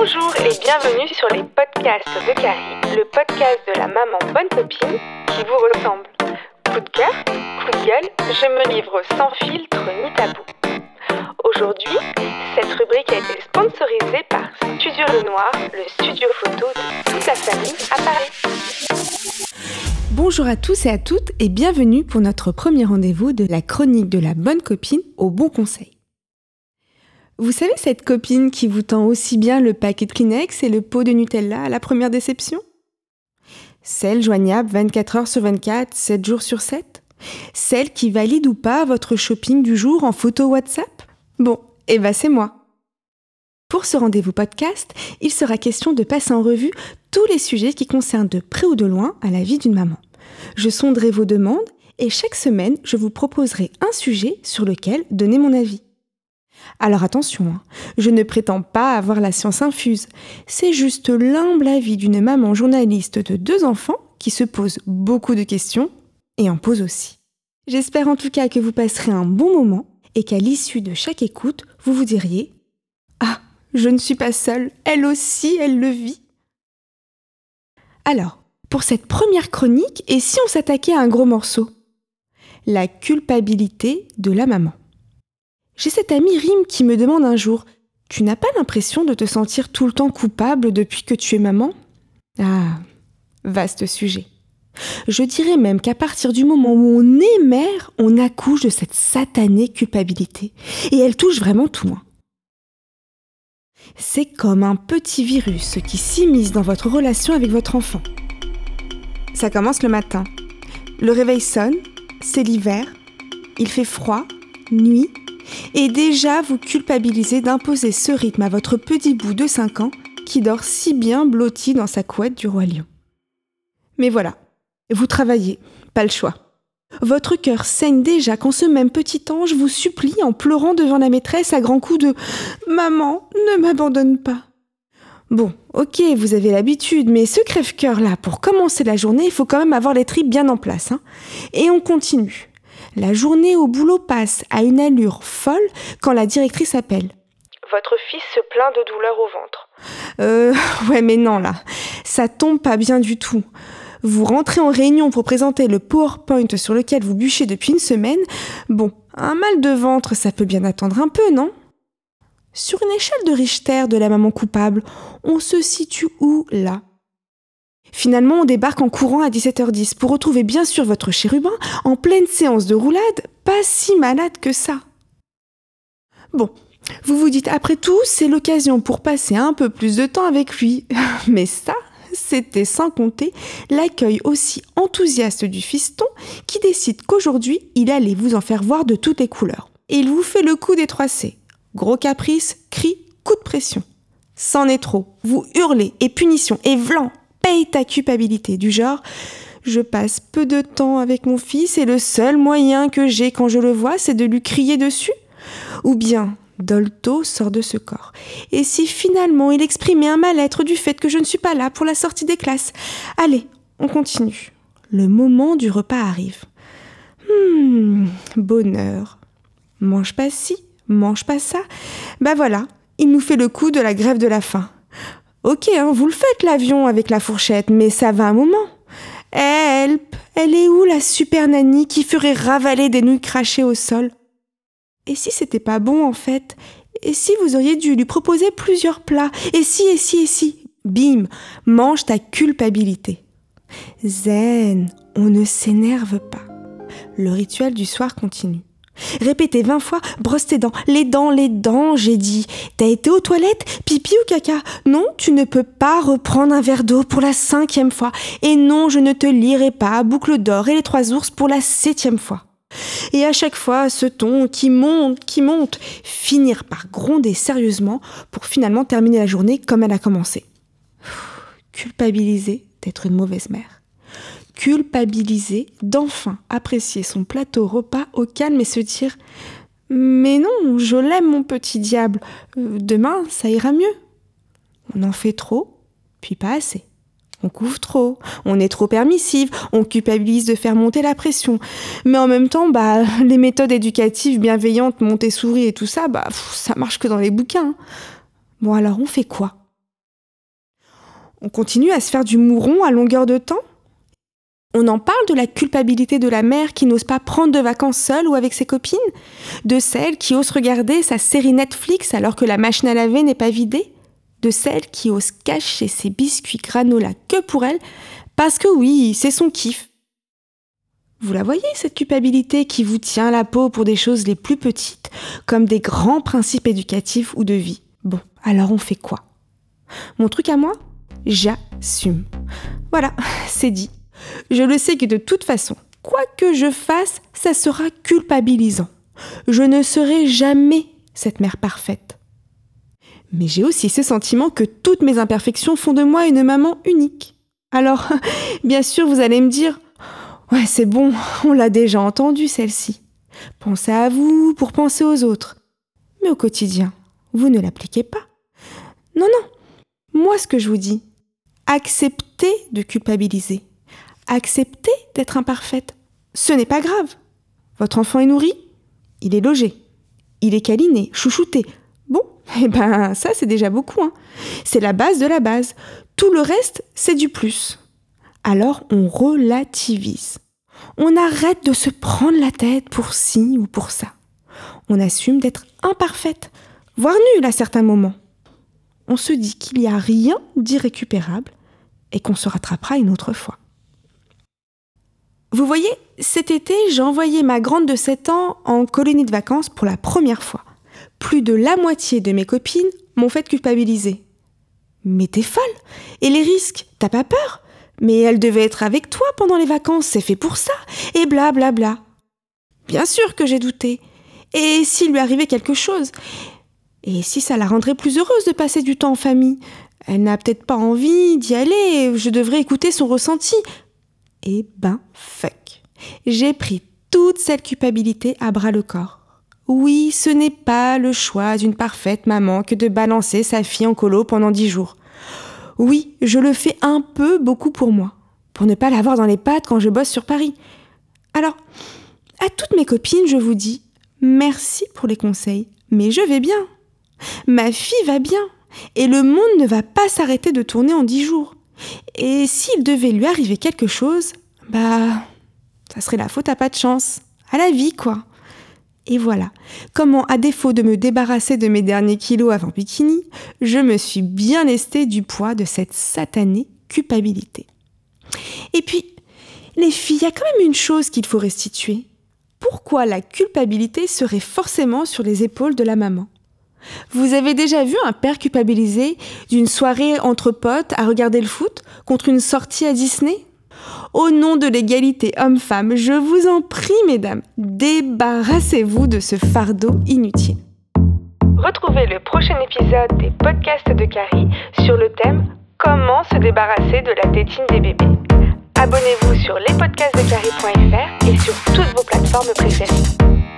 Bonjour et bienvenue sur les podcasts de Carrie, le podcast de la maman bonne copine qui vous ressemble. Coup de cœur, coup de gueule, je me livre sans filtre ni tabou. Aujourd'hui, cette rubrique a été sponsorisée par Studio Le Noir, le studio photo de toute la famille à Paris. Bonjour à tous et à toutes et bienvenue pour notre premier rendez-vous de la chronique de la bonne copine au bon conseil. Vous savez cette copine qui vous tend aussi bien le paquet de Kleenex et le pot de Nutella à la première déception? Celle joignable 24 heures sur 24, 7 jours sur 7 Celle qui valide ou pas votre shopping du jour en photo WhatsApp? Bon, eh ben c'est moi. Pour ce rendez-vous podcast, il sera question de passer en revue tous les sujets qui concernent de près ou de loin à la vie d'une maman. Je sonderai vos demandes et chaque semaine, je vous proposerai un sujet sur lequel donner mon avis. Alors attention, hein, je ne prétends pas avoir la science infuse, c'est juste l'humble avis d'une maman journaliste de deux enfants qui se pose beaucoup de questions et en pose aussi. J'espère en tout cas que vous passerez un bon moment et qu'à l'issue de chaque écoute, vous vous diriez ⁇ Ah, je ne suis pas seule, elle aussi, elle le vit !⁇ Alors, pour cette première chronique, et si on s'attaquait à un gros morceau? La culpabilité de la maman. J'ai cette amie Rim qui me demande un jour Tu n'as pas l'impression de te sentir tout le temps coupable depuis que tu es maman? Ah, vaste sujet. Je dirais même qu'à partir du moment où on est mère, on accouche de cette satanée culpabilité. Et elle touche vraiment tout. Hein. C'est comme un petit virus qui s'immisce dans votre relation avec votre enfant. Ça commence le matin. Le réveil sonne, c'est l'hiver, il fait froid, nuit, et déjà vous culpabilisez d'imposer ce rythme à votre petit bout de 5 ans qui dort si bien blotti dans sa couette du roi lion. Mais voilà, vous travaillez, pas le choix. Votre cœur saigne déjà quand ce même petit ange vous supplie en pleurant devant la maîtresse à grands coups de Maman, ne m'abandonne pas. Bon, ok, vous avez l'habitude, mais ce crève-cœur-là, pour commencer la journée, il faut quand même avoir les tripes bien en place. Hein. Et on continue. La journée au boulot passe à une allure folle quand la directrice appelle. Votre fils se plaint de douleur au ventre. Euh, ouais, mais non, là. Ça tombe pas bien du tout. Vous rentrez en réunion pour présenter le PowerPoint sur lequel vous bûchez depuis une semaine. Bon, un mal de ventre, ça peut bien attendre un peu, non? Sur une échelle de Richter de la maman coupable, on se situe où là? Finalement, on débarque en courant à 17h10 pour retrouver bien sûr votre chérubin en pleine séance de roulade, pas si malade que ça. Bon, vous vous dites après tout, c'est l'occasion pour passer un peu plus de temps avec lui. Mais ça, c'était sans compter l'accueil aussi enthousiaste du fiston qui décide qu'aujourd'hui, il allait vous en faire voir de toutes les couleurs. Et il vous fait le coup des 3 C. Gros caprice, cri, coup de pression. C'en est trop. Vous hurlez et punition et vlan, ta culpabilité du genre je passe peu de temps avec mon fils et le seul moyen que j'ai quand je le vois, c'est de lui crier dessus Ou bien Dolto sort de ce corps. Et si finalement il exprimait un mal-être du fait que je ne suis pas là pour la sortie des classes Allez, on continue. Le moment du repas arrive. Hmm, bonheur. Mange pas ci, mange pas ça. Bah voilà, il nous fait le coup de la grève de la faim. Ok, hein, vous le faites l'avion avec la fourchette, mais ça va un moment. Help Elle est où la super nanny qui ferait ravaler des nouilles crachées au sol? Et si c'était pas bon en fait? Et si vous auriez dû lui proposer plusieurs plats? Et si, et si, et si? Bim Mange ta culpabilité. Zen, on ne s'énerve pas. Le rituel du soir continue. Répétez vingt fois, brosse tes dents, les dents, les dents, j'ai dit. T'as été aux toilettes, pipi ou caca? Non, tu ne peux pas reprendre un verre d'eau pour la cinquième fois. Et non, je ne te lirai pas Boucle d'or et les trois ours pour la septième fois. Et à chaque fois, ce ton qui monte, qui monte, finir par gronder sérieusement pour finalement terminer la journée comme elle a commencé. Culpabiliser d'être une mauvaise mère culpabiliser d'enfin apprécier son plateau repas au calme et se dire Mais non, je l'aime mon petit diable, euh, demain ça ira mieux. On en fait trop, puis pas assez. On couvre trop, on est trop permissive, on culpabilise de faire monter la pression. Mais en même temps, bah, les méthodes éducatives bienveillantes, Montessori et tout ça, bah, ça marche que dans les bouquins. Bon alors on fait quoi? On continue à se faire du mouron à longueur de temps? On en parle de la culpabilité de la mère qui n'ose pas prendre de vacances seule ou avec ses copines? De celle qui ose regarder sa série Netflix alors que la machine à laver n'est pas vidée? De celle qui ose cacher ses biscuits granola que pour elle? Parce que oui, c'est son kiff. Vous la voyez, cette culpabilité qui vous tient la peau pour des choses les plus petites, comme des grands principes éducatifs ou de vie. Bon, alors on fait quoi? Mon truc à moi? J'assume. Voilà, c'est dit. Je le sais que de toute façon, quoi que je fasse, ça sera culpabilisant. Je ne serai jamais cette mère parfaite. Mais j'ai aussi ce sentiment que toutes mes imperfections font de moi une maman unique. Alors, bien sûr, vous allez me dire Ouais, c'est bon, on l'a déjà entendu celle-ci. Pensez à vous pour penser aux autres. Mais au quotidien, vous ne l'appliquez pas. Non, non. Moi, ce que je vous dis, acceptez de culpabiliser accepter d'être imparfaite. Ce n'est pas grave. Votre enfant est nourri, il est logé, il est câliné, chouchouté. Bon, eh ben ça c'est déjà beaucoup. Hein. C'est la base de la base. Tout le reste, c'est du plus. Alors on relativise. On arrête de se prendre la tête pour ci ou pour ça. On assume d'être imparfaite, voire nulle à certains moments. On se dit qu'il n'y a rien d'irrécupérable et qu'on se rattrapera une autre fois. Vous voyez, cet été, j'ai envoyé ma grande de 7 ans en colonie de vacances pour la première fois. Plus de la moitié de mes copines m'ont fait culpabiliser. Mais t'es folle Et les risques T'as pas peur Mais elle devait être avec toi pendant les vacances, c'est fait pour ça Et bla bla bla. Bien sûr que j'ai douté. Et s'il lui arrivait quelque chose? Et si ça la rendrait plus heureuse de passer du temps en famille? Elle n'a peut-être pas envie d'y aller, je devrais écouter son ressenti. Eh ben, fuck. J'ai pris toute cette culpabilité à bras le corps. Oui, ce n'est pas le choix d'une parfaite maman que de balancer sa fille en colo pendant dix jours. Oui, je le fais un peu beaucoup pour moi, pour ne pas l'avoir dans les pattes quand je bosse sur Paris. Alors, à toutes mes copines, je vous dis merci pour les conseils, mais je vais bien. Ma fille va bien, et le monde ne va pas s'arrêter de tourner en dix jours. Et s'il devait lui arriver quelque chose, bah, ça serait la faute à pas de chance. À la vie, quoi. Et voilà, comment, à défaut de me débarrasser de mes derniers kilos avant bikini, je me suis bien lestée du poids de cette satanée culpabilité. Et puis, les filles, il y a quand même une chose qu'il faut restituer. Pourquoi la culpabilité serait forcément sur les épaules de la maman? Vous avez déjà vu un père culpabilisé d'une soirée entre potes à regarder le foot contre une sortie à Disney? Au nom de l'égalité homme-femme, je vous en prie, mesdames, débarrassez-vous de ce fardeau inutile. Retrouvez le prochain épisode des podcasts de Carrie sur le thème Comment se débarrasser de la tétine des bébés. Abonnez-vous sur lespodcastsdecarrie.fr et sur toutes vos plateformes préférées.